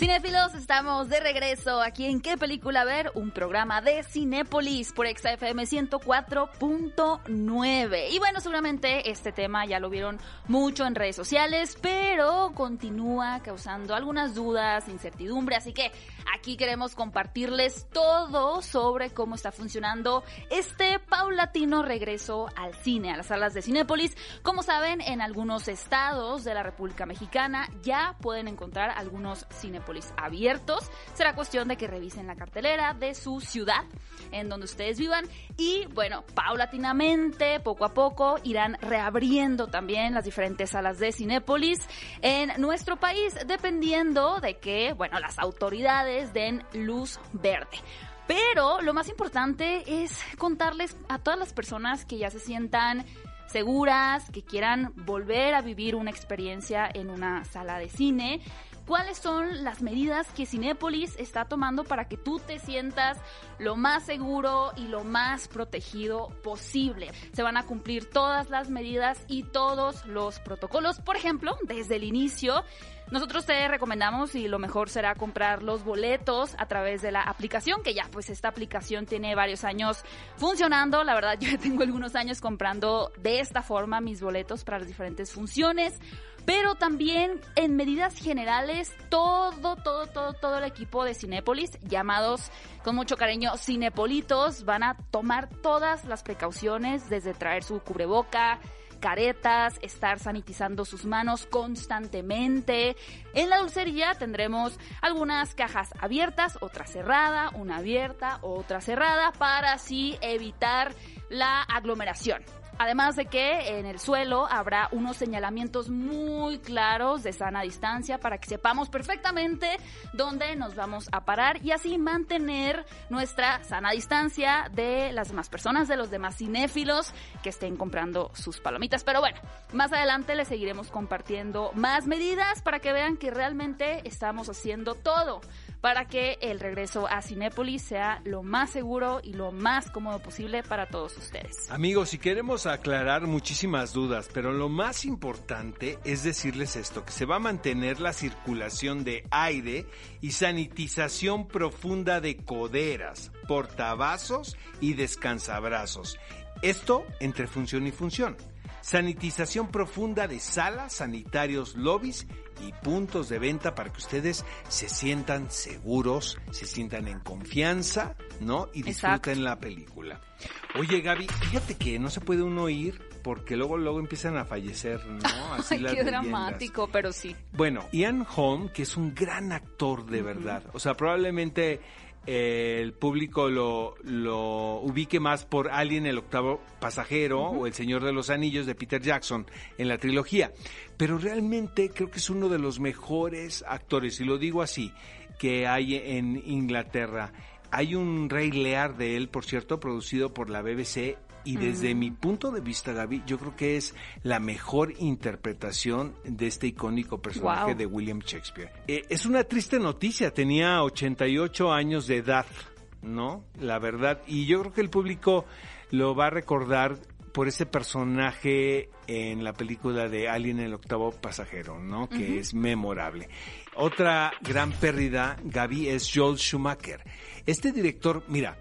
Cinéfilos, estamos de regreso aquí en ¿Qué película ver? Un programa de Cinépolis por XFM 104.9. Y bueno, seguramente este tema ya lo vieron mucho en redes sociales, pero continúa causando algunas dudas, incertidumbre, así que aquí queremos compartirles todo sobre cómo está funcionando este paulatino regreso al cine, a las salas de Cinépolis. Como saben, en algunos estados de la República Mexicana ya pueden encontrar algunos Abiertos. Será cuestión de que revisen la cartelera de su ciudad en donde ustedes vivan y bueno, paulatinamente, poco a poco, irán reabriendo también las diferentes salas de Cinépolis en nuestro país, dependiendo de que, bueno, las autoridades den luz verde. Pero lo más importante es contarles a todas las personas que ya se sientan seguras, que quieran volver a vivir una experiencia en una sala de cine, cuáles son las medidas que Cinépolis está tomando para que tú te sientas lo más seguro y lo más protegido posible. Se van a cumplir todas las medidas y todos los protocolos. Por ejemplo, desde el inicio, nosotros te recomendamos y lo mejor será comprar los boletos a través de la aplicación, que ya pues esta aplicación tiene varios años funcionando. La verdad, yo tengo algunos años comprando de esta forma mis boletos para las diferentes funciones pero también en medidas generales todo, todo, todo, todo el equipo de Cinépolis, llamados con mucho cariño Cinepolitos, van a tomar todas las precauciones desde traer su cubreboca, caretas, estar sanitizando sus manos constantemente. En la dulcería tendremos algunas cajas abiertas, otra cerrada, una abierta, otra cerrada, para así evitar la aglomeración. Además de que en el suelo habrá unos señalamientos muy claros de sana distancia para que sepamos perfectamente dónde nos vamos a parar y así mantener nuestra sana distancia de las demás personas, de los demás cinéfilos que estén comprando sus palomitas. Pero bueno, más adelante les seguiremos compartiendo más medidas para que vean que realmente estamos haciendo todo para que el regreso a Cinépolis sea lo más seguro y lo más cómodo posible para todos ustedes. Amigos, si queremos aclarar muchísimas dudas, pero lo más importante es decirles esto, que se va a mantener la circulación de aire y sanitización profunda de coderas, portavasos y descansabrazos. Esto entre función y función sanitización profunda de salas, sanitarios, lobbies y puntos de venta para que ustedes se sientan seguros, se sientan en confianza, ¿no? Y disfruten la película. Oye, Gaby, fíjate que no se puede uno ir porque luego luego empiezan a fallecer, ¿no? Así Ay, qué dramático, pero sí. Bueno, Ian Holm, que es un gran actor de verdad, o sea, probablemente el público lo, lo, ubique más por Alien el octavo pasajero o El Señor de los Anillos de Peter Jackson en la trilogía. Pero realmente creo que es uno de los mejores actores, y lo digo así, que hay en Inglaterra. Hay un Rey Lear de él, por cierto, producido por la BBC y desde mi punto de vista, Gaby, yo creo que es la mejor interpretación de este icónico personaje de William Shakespeare. Eh, es una triste noticia, tenía 88 años de edad, ¿no? La verdad, y yo creo que el público lo va a recordar por ese personaje en la película de Alien el octavo pasajero, ¿no? Que es memorable. Otra gran pérdida, Gaby, es Joel Schumacher. Este director, mira,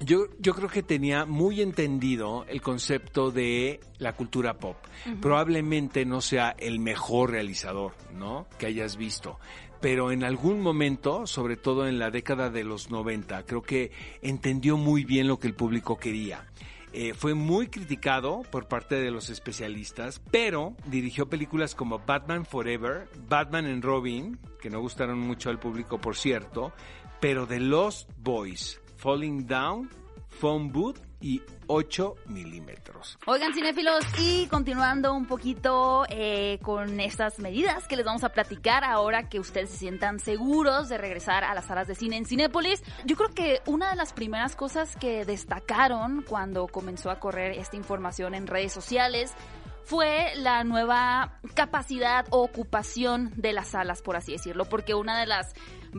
yo, yo creo que tenía muy entendido el concepto de la cultura pop. Probablemente no sea el mejor realizador, ¿no? Que hayas visto. Pero en algún momento, sobre todo en la década de los 90, creo que entendió muy bien lo que el público quería. Eh, fue muy criticado por parte de los especialistas, pero dirigió películas como Batman Forever, Batman and Robin, que no gustaron mucho al público por cierto, pero The Lost Boys, Falling Down, Phone Booth y 8 milímetros. Oigan, cinéfilos, y continuando un poquito eh, con estas medidas que les vamos a platicar ahora que ustedes se sientan seguros de regresar a las salas de cine en Cinépolis, yo creo que una de las primeras cosas que destacaron cuando comenzó a correr esta información en redes sociales fue la nueva capacidad o ocupación de las salas, por así decirlo, porque una de las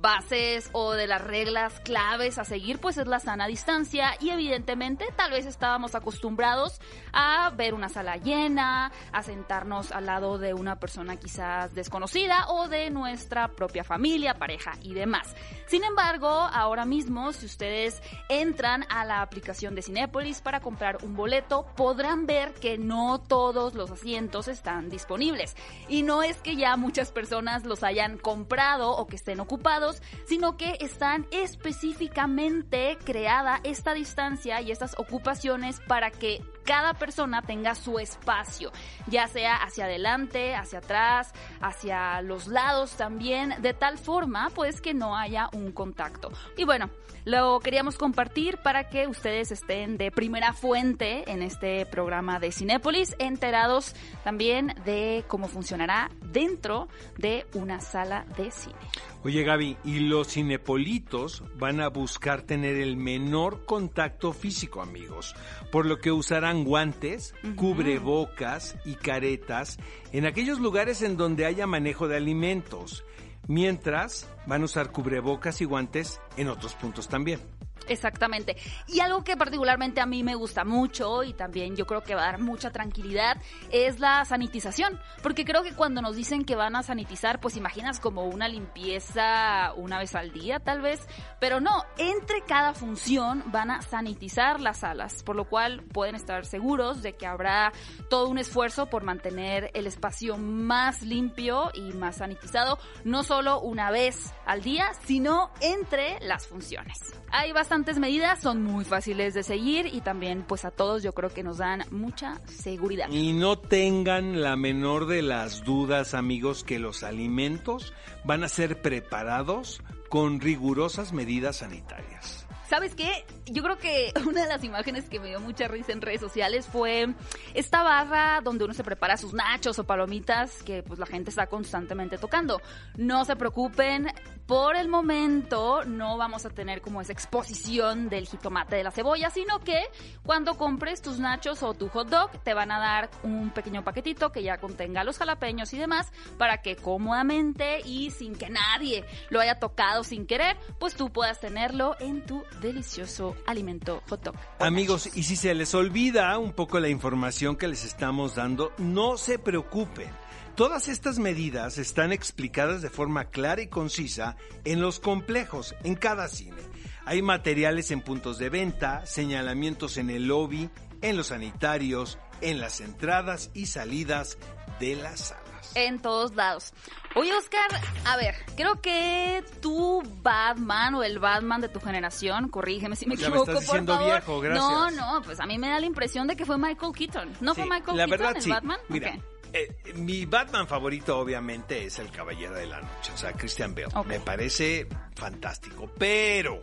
bases o de las reglas claves a seguir, pues es la sana distancia y evidentemente tal vez estábamos acostumbrados a ver una sala llena, a sentarnos al lado de una persona quizás desconocida o de nuestra propia familia, pareja y demás. Sin embargo, ahora mismo, si ustedes entran a la aplicación de Cinépolis para comprar un boleto, podrán ver que no todos los asientos están disponibles. Y no es que ya muchas personas los hayan comprado o que estén ocupados, sino que están específicamente creada esta distancia y estas ocupaciones para que cada persona tenga su espacio, ya sea hacia adelante, hacia atrás, hacia los lados también, de tal forma pues que no haya un contacto. Y bueno, lo queríamos compartir para que ustedes estén de primera fuente en este programa de Cinépolis, enterados también de cómo funcionará dentro de una sala de cine. Oye Gaby, y los cinepolitos van a buscar tener el menor contacto físico, amigos, por lo que usarán guantes, cubrebocas y caretas en aquellos lugares en donde haya manejo de alimentos, mientras van a usar cubrebocas y guantes en otros puntos también. Exactamente. Y algo que particularmente a mí me gusta mucho y también yo creo que va a dar mucha tranquilidad es la sanitización. Porque creo que cuando nos dicen que van a sanitizar, pues imaginas como una limpieza una vez al día tal vez. Pero no, entre cada función van a sanitizar las salas. Por lo cual pueden estar seguros de que habrá todo un esfuerzo por mantener el espacio más limpio y más sanitizado. No solo una vez al día, sino entre las funciones. Hay bastantes medidas, son muy fáciles de seguir y también pues a todos yo creo que nos dan mucha seguridad. Y no tengan la menor de las dudas, amigos, que los alimentos van a ser preparados con rigurosas medidas sanitarias. ¿Sabes qué? Yo creo que una de las imágenes que me dio mucha risa en redes sociales fue esta barra donde uno se prepara sus nachos o palomitas que pues la gente está constantemente tocando. No se preocupen, por el momento no vamos a tener como esa exposición del jitomate de la cebolla, sino que cuando compres tus nachos o tu hot dog te van a dar un pequeño paquetito que ya contenga los jalapeños y demás para que cómodamente y sin que nadie lo haya tocado sin querer, pues tú puedas tenerlo en tu delicioso alimento hot dog. Amigos, y si se les olvida un poco la información que les estamos dando, no se preocupen. Todas estas medidas están explicadas de forma clara y concisa en los complejos, en cada cine. Hay materiales en puntos de venta, señalamientos en el lobby, en los sanitarios, en las entradas y salidas de las salas. En todos lados. Oye, Oscar, a ver, creo que tu Batman o el Batman de tu generación, corrígeme si me equivoco, estás por favor. viejo, gracias. No, no, pues a mí me da la impresión de que fue Michael Keaton. ¿No fue Michael la Keaton verdad, el sí. Batman? Mira. Eh, mi Batman favorito obviamente es el Caballero de la Noche, o sea, Christian Bale. Me parece fantástico, pero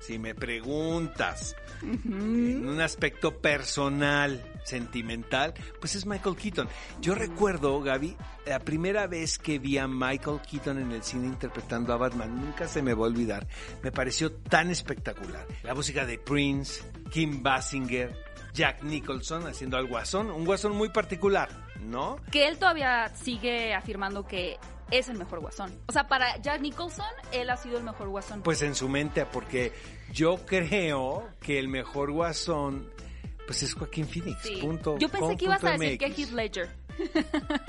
si me preguntas en un aspecto personal, sentimental, pues es Michael Keaton. Yo recuerdo, Gaby, la primera vez que vi a Michael Keaton en el cine interpretando a Batman, nunca se me va a olvidar. Me pareció tan espectacular. La música de Prince, Kim Basinger, Jack Nicholson haciendo al guasón, un guasón muy particular, ¿no? Que él todavía sigue afirmando que es el mejor guasón. O sea, para Jack Nicholson, él ha sido el mejor guasón. Pues en su mente, porque yo creo que el mejor guasón, pues es Joaquín Phoenix, Sí. punto. Yo pensé com, que ibas a decir que MX, Heath Ledger.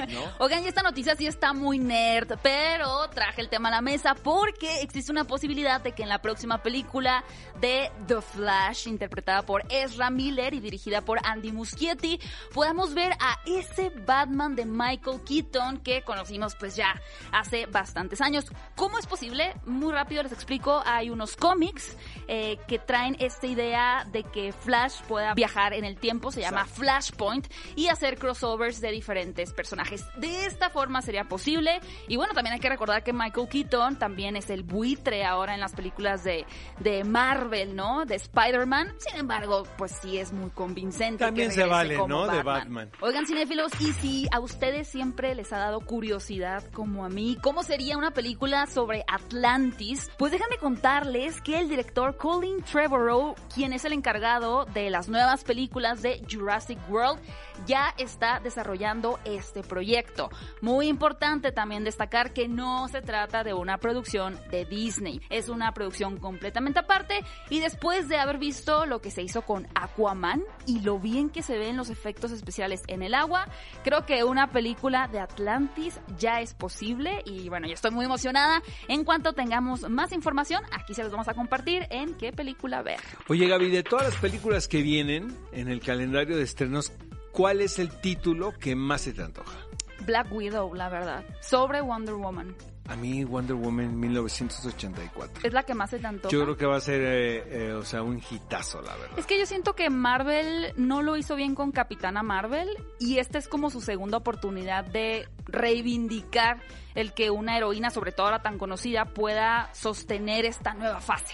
¿No? Oigan, y esta noticia sí está muy nerd, pero traje el tema a la mesa porque existe una posibilidad de que en la próxima película de The Flash, interpretada por Ezra Miller y dirigida por Andy Muschietti, podamos ver a ese Batman de Michael Keaton que conocimos pues ya hace bastantes años. ¿Cómo es posible? Muy rápido les explico. Hay unos cómics eh, que traen esta idea de que Flash pueda viajar en el tiempo, se llama. Flashpoint, y hacer crossovers de diferentes personajes. De esta forma sería posible. Y bueno, también hay que recordar que Michael Keaton también es el buitre ahora en las películas de, de Marvel, ¿no? De Spider-Man. Sin embargo, pues sí es muy convincente. También que se vale, como ¿no? De Batman. Oigan, cinéfilos, y si a ustedes siempre les ha dado curiosidad, como a mí, ¿cómo sería una película sobre Atlantis? Pues déjenme contarles que el director Colin Trevorrow, quien es el encargado de las nuevas películas de Jurassic World, ya está desarrollando este proyecto. Muy importante también destacar que no se trata de una producción de Disney, es una producción completamente aparte y después de haber visto lo que se hizo con Aquaman y lo bien que se ven los efectos especiales en el agua, creo que una película de Atlantis ya es posible y bueno, yo estoy muy emocionada. En cuanto tengamos más información, aquí se los vamos a compartir en qué película ver. Oye Gaby, de todas las películas que vienen en el calendario de estrenos, ¿cuál es el título que más se te antoja? Black Widow, la verdad, sobre Wonder Woman. A mí Wonder Woman 1984. Es la que más se te antoja. Yo creo que va a ser, eh, eh, o sea, un hitazo, la verdad. Es que yo siento que Marvel no lo hizo bien con Capitana Marvel y esta es como su segunda oportunidad de reivindicar el que una heroína, sobre todo ahora tan conocida, pueda sostener esta nueva fase.